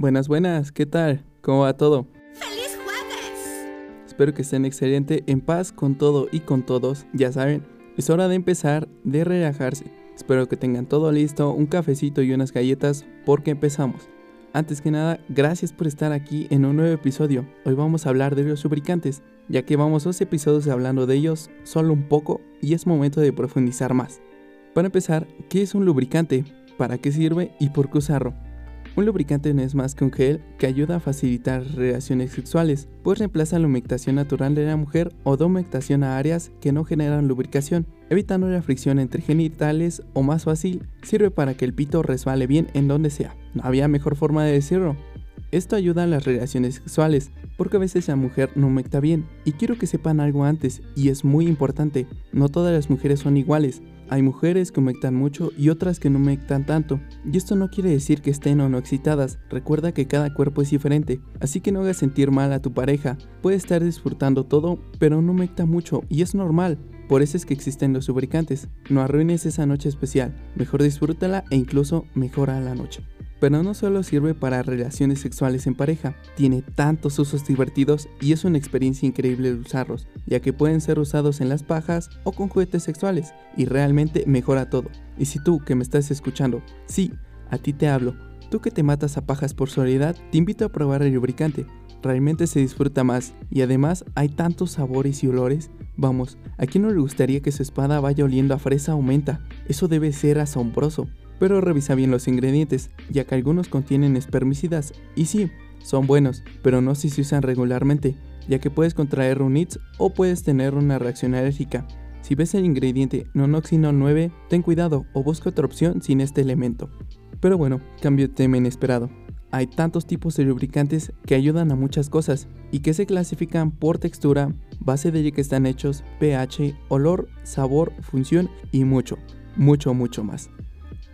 Buenas, buenas, ¿qué tal? ¿Cómo va todo? ¡Feliz jueves! Espero que estén excelente, en paz con todo y con todos. Ya saben, es hora de empezar, de relajarse. Espero que tengan todo listo, un cafecito y unas galletas, porque empezamos. Antes que nada, gracias por estar aquí en un nuevo episodio. Hoy vamos a hablar de los lubricantes, ya que vamos dos episodios hablando de ellos solo un poco y es momento de profundizar más. Para empezar, ¿qué es un lubricante? ¿Para qué sirve y por qué usarlo? Un lubricante no es más que un gel que ayuda a facilitar relaciones sexuales, pues reemplaza la humectación natural de la mujer o da humectación a áreas que no generan lubricación, evitando la fricción entre genitales o más fácil, sirve para que el pito resbale bien en donde sea. No había mejor forma de decirlo. Esto ayuda a las relaciones sexuales, porque a veces la mujer no humecta bien. Y quiero que sepan algo antes, y es muy importante, no todas las mujeres son iguales. Hay mujeres que humectan mucho y otras que no humectan tanto. Y esto no quiere decir que estén o no excitadas. Recuerda que cada cuerpo es diferente. Así que no hagas sentir mal a tu pareja. Puede estar disfrutando todo, pero no humecta mucho y es normal. Por eso es que existen los lubricantes. No arruines esa noche especial. Mejor disfrútala e incluso mejora la noche. Pero no solo sirve para relaciones sexuales en pareja, tiene tantos usos divertidos y es una experiencia increíble usarlos, ya que pueden ser usados en las pajas o con juguetes sexuales, y realmente mejora todo. Y si tú que me estás escuchando, sí, a ti te hablo, tú que te matas a pajas por soledad, te invito a probar el lubricante. Realmente se disfruta más y además hay tantos sabores y olores. Vamos, ¿a quién no le gustaría que su espada vaya oliendo a fresa o menta? Eso debe ser asombroso pero revisa bien los ingredientes, ya que algunos contienen espermicidas, y sí, son buenos, pero no si se usan regularmente, ya que puedes contraer un ITS o puedes tener una reacción alérgica. Si ves el ingrediente nonoxino 9, ten cuidado o busca otra opción sin este elemento. Pero bueno, cambio de tema inesperado. Hay tantos tipos de lubricantes que ayudan a muchas cosas y que se clasifican por textura, base de que están hechos, pH, olor, sabor, función y mucho, mucho, mucho más.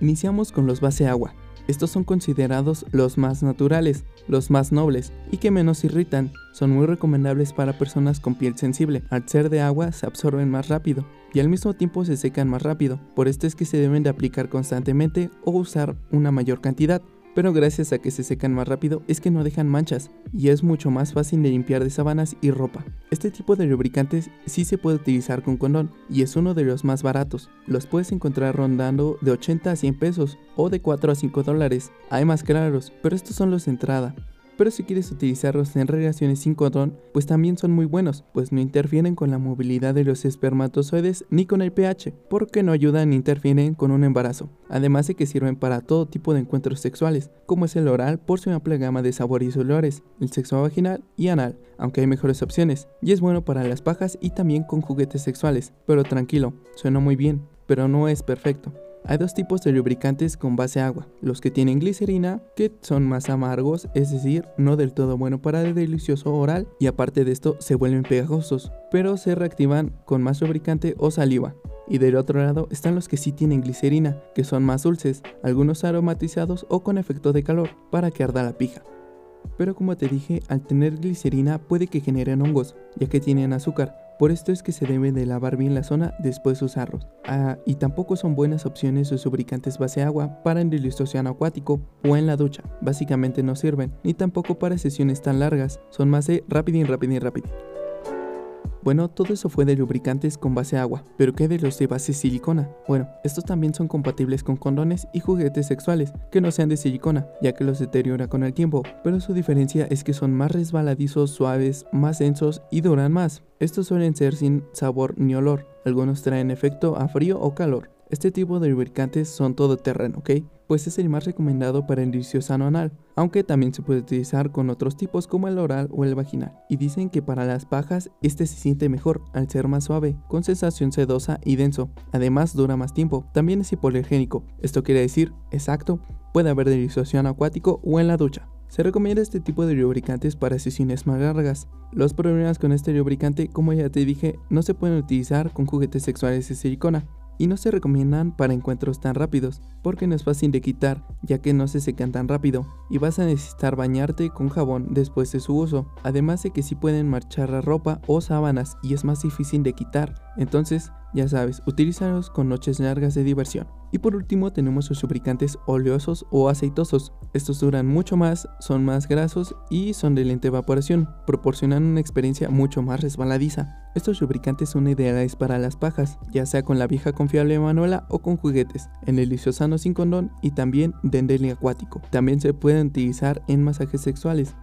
Iniciamos con los base agua. Estos son considerados los más naturales, los más nobles y que menos irritan. Son muy recomendables para personas con piel sensible. Al ser de agua se absorben más rápido y al mismo tiempo se secan más rápido. Por esto es que se deben de aplicar constantemente o usar una mayor cantidad pero gracias a que se secan más rápido es que no dejan manchas y es mucho más fácil de limpiar de sábanas y ropa. Este tipo de lubricantes sí se puede utilizar con condón y es uno de los más baratos. Los puedes encontrar rondando de 80 a 100 pesos o de 4 a 5 dólares. Hay más claros, pero estos son los de entrada pero si quieres utilizarlos en relaciones sin condón, pues también son muy buenos, pues no interfieren con la movilidad de los espermatozoides ni con el pH, porque no ayudan ni interfieren con un embarazo, además de que sirven para todo tipo de encuentros sexuales, como es el oral por su amplia gama de sabores y olores, el sexo vaginal y anal, aunque hay mejores opciones, y es bueno para las pajas y también con juguetes sexuales, pero tranquilo, suena muy bien, pero no es perfecto. Hay dos tipos de lubricantes con base agua, los que tienen glicerina, que son más amargos, es decir, no del todo bueno para el delicioso oral, y aparte de esto se vuelven pegajosos, pero se reactivan con más lubricante o saliva. Y del otro lado están los que sí tienen glicerina, que son más dulces, algunos aromatizados o con efecto de calor, para que arda la pija. Pero como te dije, al tener glicerina puede que generen hongos, ya que tienen azúcar, por esto es que se debe de lavar bien la zona después de usarlos. Ah, y tampoco son buenas opciones los lubricantes base agua para el océano acuático o en la ducha. Básicamente no sirven, ni tampoco para sesiones tan largas. Son más de rápido y rápido y rápido. Bueno, todo eso fue de lubricantes con base agua, pero ¿qué de los de base silicona? Bueno, estos también son compatibles con condones y juguetes sexuales que no sean de silicona, ya que los deteriora con el tiempo, pero su diferencia es que son más resbaladizos, suaves, más densos y duran más. Estos suelen ser sin sabor ni olor, algunos traen efecto a frío o calor. Este tipo de lubricantes son todo terreno, ¿ok? Pues es el más recomendado para el sano anal, aunque también se puede utilizar con otros tipos como el oral o el vaginal. Y dicen que para las pajas este se siente mejor al ser más suave, con sensación sedosa y denso. Además dura más tiempo. También es hipoalergénico. Esto quiere decir, exacto, puede haber delicioso acuático o en la ducha. Se recomienda este tipo de lubricantes para sesiones más largas. Los problemas con este lubricante, como ya te dije, no se pueden utilizar con juguetes sexuales de silicona y no se recomiendan para encuentros tan rápidos, porque no es fácil de quitar, ya que no se secan tan rápido, y vas a necesitar bañarte con jabón después de su uso, además de que sí pueden marchar la ropa o sábanas y es más difícil de quitar, entonces ya sabes, utilízalos con noches largas de diversión. Y por último tenemos los lubricantes oleosos o aceitosos. Estos duran mucho más, son más grasos y son de lenta evaporación, proporcionan una experiencia mucho más resbaladiza. Estos lubricantes son ideales para las pajas, ya sea con la vieja confiable manuela o con juguetes, en el sano sin condón y también dendeli acuático. También se pueden utilizar en masajes sexuales,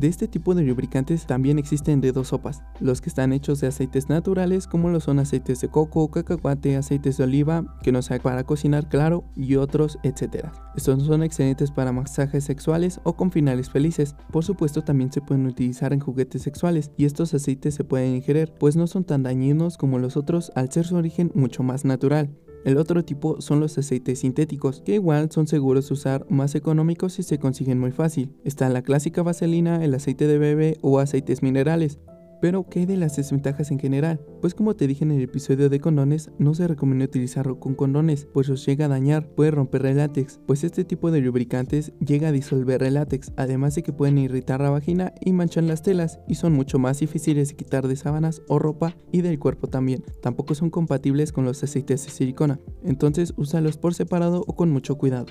de este tipo de lubricantes también existen de dos sopas, los que están hechos de aceites naturales como lo son aceites de coco, cacahuate, aceites de oliva, que no sea para cocinar claro y otros, etc. Estos son excelentes para masajes sexuales o con finales felices. Por supuesto también se pueden utilizar en juguetes sexuales y estos aceites se pueden ingerir pues no son tan dañinos como los otros al ser su origen mucho más natural. El otro tipo son los aceites sintéticos, que igual son seguros de usar, más económicos y se consiguen muy fácil. Está la clásica vaselina, el aceite de bebé o aceites minerales. Pero, ¿qué de las desventajas en general? Pues como te dije en el episodio de condones, no se recomienda utilizarlo con condones, pues os llega a dañar, puede romper el látex, pues este tipo de lubricantes llega a disolver el látex, además de que pueden irritar la vagina y manchan las telas, y son mucho más difíciles de quitar de sábanas o ropa y del cuerpo también. Tampoco son compatibles con los aceites de silicona, entonces úsalos por separado o con mucho cuidado.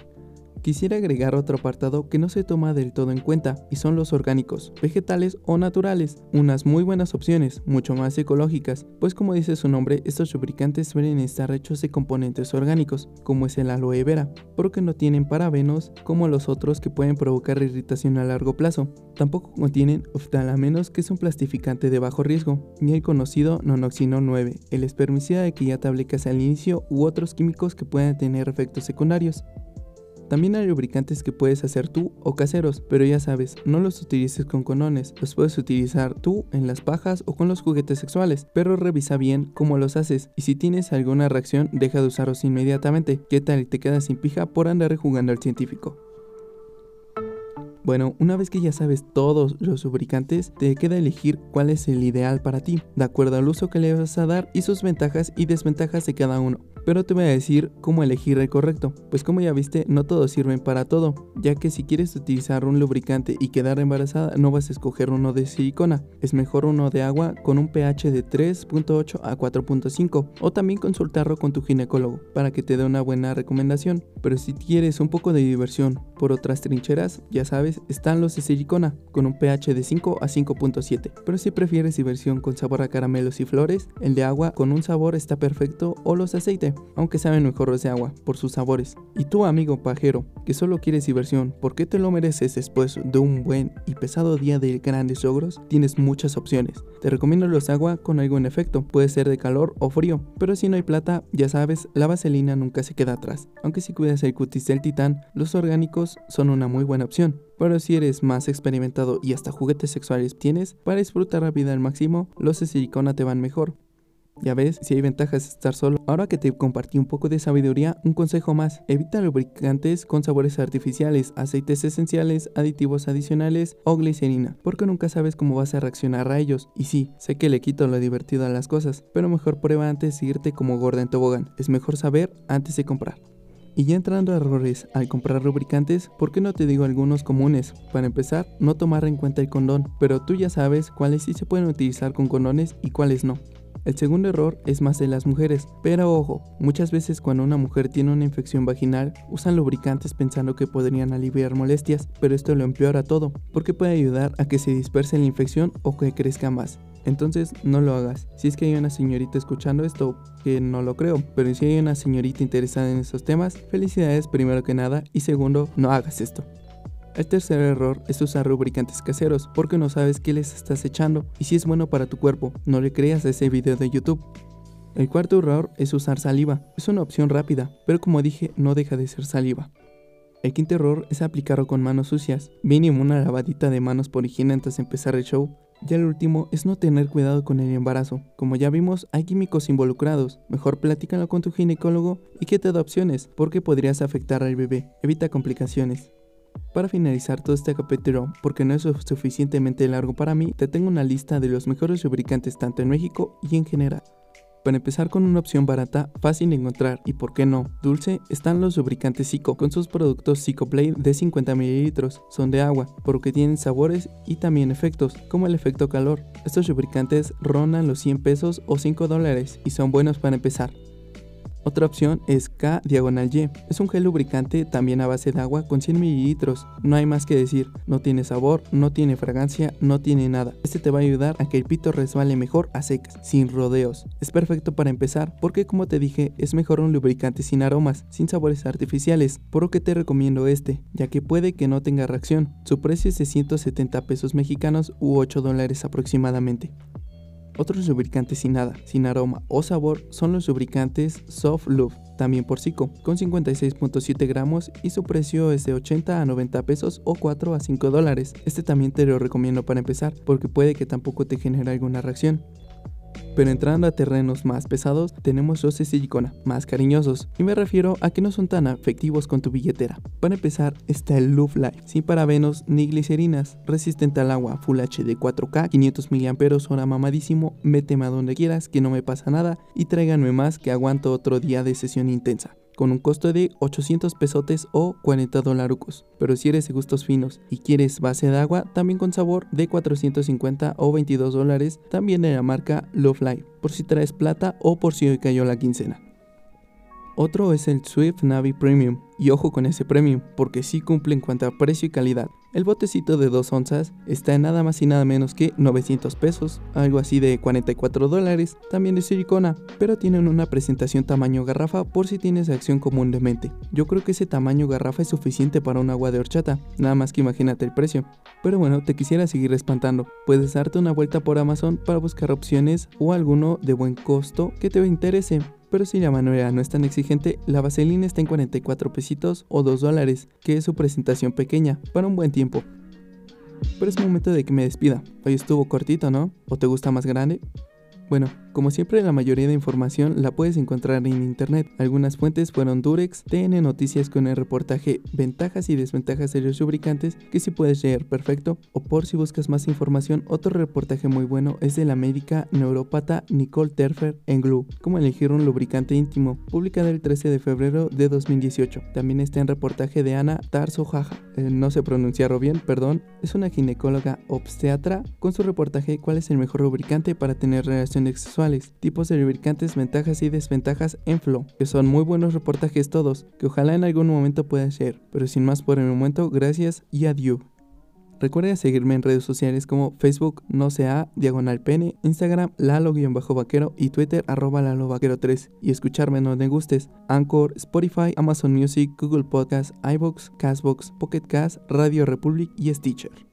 Quisiera agregar otro apartado que no se toma del todo en cuenta y son los orgánicos, vegetales o naturales, unas muy buenas opciones, mucho más ecológicas, pues como dice su nombre, estos lubricantes suelen estar hechos de componentes orgánicos, como es el aloe vera, porque no tienen parabenos como los otros que pueden provocar irritación a largo plazo. Tampoco contienen oftalamenos que es un plastificante de bajo riesgo, ni el conocido nonoxino 9, el espermicida de que ya te al inicio, u otros químicos que pueden tener efectos secundarios. También hay lubricantes que puedes hacer tú o caseros, pero ya sabes, no los utilices con conones, los puedes utilizar tú en las pajas o con los juguetes sexuales, pero revisa bien cómo los haces y si tienes alguna reacción deja de usarlos inmediatamente, ¿qué tal te quedas sin pija por andar jugando al científico? Bueno, una vez que ya sabes todos los lubricantes, te queda elegir cuál es el ideal para ti, de acuerdo al uso que le vas a dar y sus ventajas y desventajas de cada uno pero te voy a decir cómo elegir el correcto, pues como ya viste, no todos sirven para todo, ya que si quieres utilizar un lubricante y quedar embarazada, no vas a escoger uno de silicona, es mejor uno de agua con un pH de 3.8 a 4.5, o también consultarlo con tu ginecólogo para que te dé una buena recomendación, pero si quieres un poco de diversión por otras trincheras, ya sabes, están los de silicona, con un pH de 5 a 5.7, pero si prefieres diversión con sabor a caramelos y flores, el de agua con un sabor está perfecto o los de aunque saben mejor de agua, por sus sabores. Y tú, amigo pajero, que solo quieres diversión, ¿por qué te lo mereces después de un buen y pesado día de grandes logros? Tienes muchas opciones. Te recomiendo los agua con algún efecto, puede ser de calor o frío, pero si no hay plata, ya sabes, la vaselina nunca se queda atrás. Aunque si cuidas el cutis del titán, los orgánicos son una muy buena opción. Pero si eres más experimentado y hasta juguetes sexuales tienes, para disfrutar la vida al máximo, los de silicona te van mejor. Ya ves, si hay ventajas de estar solo. Ahora que te compartí un poco de sabiduría, un consejo más. Evita lubricantes con sabores artificiales, aceites esenciales, aditivos adicionales o glicerina, porque nunca sabes cómo vas a reaccionar a ellos. Y sí, sé que le quito lo divertido a las cosas, pero mejor prueba antes de irte como gorda en tobogán. Es mejor saber antes de comprar. Y ya entrando a errores al comprar lubricantes, ¿por qué no te digo algunos comunes? Para empezar, no tomar en cuenta el condón, pero tú ya sabes cuáles sí se pueden utilizar con condones y cuáles no. El segundo error es más de las mujeres, pero ojo, muchas veces cuando una mujer tiene una infección vaginal usan lubricantes pensando que podrían aliviar molestias, pero esto lo empeora todo, porque puede ayudar a que se disperse la infección o que crezca más. Entonces no lo hagas. Si es que hay una señorita escuchando esto, que no lo creo, pero si hay una señorita interesada en estos temas, felicidades primero que nada y segundo, no hagas esto. El tercer error es usar lubricantes caseros porque no sabes qué les estás echando y si es bueno para tu cuerpo, no le creas ese video de YouTube. El cuarto error es usar saliva. Es una opción rápida, pero como dije, no deja de ser saliva. El quinto error es aplicarlo con manos sucias, mínimo una lavadita de manos por higiene antes de empezar el show. Y el último es no tener cuidado con el embarazo. Como ya vimos, hay químicos involucrados. Mejor platícalo con tu ginecólogo y que te da opciones, porque podrías afectar al bebé. Evita complicaciones. Para finalizar todo este capítulo, porque no es suficientemente largo para mí, te tengo una lista de los mejores lubricantes tanto en México y en general. Para empezar con una opción barata, fácil de encontrar y por qué no, dulce, están los lubricantes Zico con sus productos Zico Play de 50 ml. Son de agua, por lo que tienen sabores y también efectos, como el efecto calor. Estos lubricantes rondan los 100 pesos o 5 dólares y son buenos para empezar. Otra opción es K diagonal Y. Es un gel lubricante también a base de agua con 100 mililitros. No hay más que decir, no tiene sabor, no tiene fragancia, no tiene nada. Este te va a ayudar a que el pito resbale mejor a secas, sin rodeos. Es perfecto para empezar porque como te dije es mejor un lubricante sin aromas, sin sabores artificiales, por lo que te recomiendo este, ya que puede que no tenga reacción. Su precio es de 170 pesos mexicanos u 8 dólares aproximadamente. Otros lubricantes sin nada, sin aroma o sabor son los lubricantes Soft Lube, también por Zico, con 56.7 gramos y su precio es de 80 a 90 pesos o 4 a 5 dólares. Este también te lo recomiendo para empezar, porque puede que tampoco te genere alguna reacción. Pero entrando a terrenos más pesados, tenemos los de silicona, más cariñosos, y me refiero a que no son tan afectivos con tu billetera. Para empezar, está el Love Life, sin parabenos ni glicerinas, resistente al agua, Full HD 4K, 500 mAh, hora mamadísimo, méteme a donde quieras, que no me pasa nada, y tráiganme más que aguanto otro día de sesión intensa con un costo de 800 pesotes o 40 dolarucos. Pero si eres de gustos finos y quieres base de agua, también con sabor de 450 o 22 dólares, también de la marca Love Life, por si traes plata o por si hoy cayó la quincena. Otro es el Swift Navi Premium, y ojo con ese premium, porque sí cumple en cuanto a precio y calidad. El botecito de 2 onzas está en nada más y nada menos que 900 pesos, algo así de 44 dólares, también de silicona, pero tienen una presentación tamaño garrafa por si tienes acción común de mente. Yo creo que ese tamaño garrafa es suficiente para un agua de horchata, nada más que imagínate el precio. Pero bueno, te quisiera seguir espantando, puedes darte una vuelta por Amazon para buscar opciones o alguno de buen costo que te interese pero si la manera no es tan exigente, la vaselina está en 44 pesitos o 2 dólares, que es su presentación pequeña, para un buen tiempo. Pero es momento de que me despida. Hoy estuvo cortito, ¿no? ¿O te gusta más grande? Bueno, como siempre la mayoría de información la puedes encontrar en internet. Algunas fuentes fueron Durex, TN Noticias con el reportaje Ventajas y desventajas de los lubricantes que si puedes leer perfecto o por si buscas más información otro reportaje muy bueno es de la médica neurópata Nicole Terfer en Glue, cómo elegir un lubricante íntimo, publicada el 13 de febrero de 2018. También está en reportaje de Ana Tarso Jaja, eh, no sé pronunciarlo bien, perdón, es una ginecóloga obstetra con su reportaje cuál es el mejor lubricante para tener relaciones sexuales, tipos de lubricantes, ventajas y desventajas en Flow, que son muy buenos reportajes todos, que ojalá en algún momento pueda ser, pero sin más por el momento, gracias y adiós. Recuerda seguirme en redes sociales como Facebook no sea diagonal pene, Instagram lalo-vaquero y Twitter arroba lalo-vaquero3 y escucharme donde gustes, Anchor, Spotify, Amazon Music, Google Podcast, iBox, Castbox, Pocket Cast, Radio Republic y Stitcher.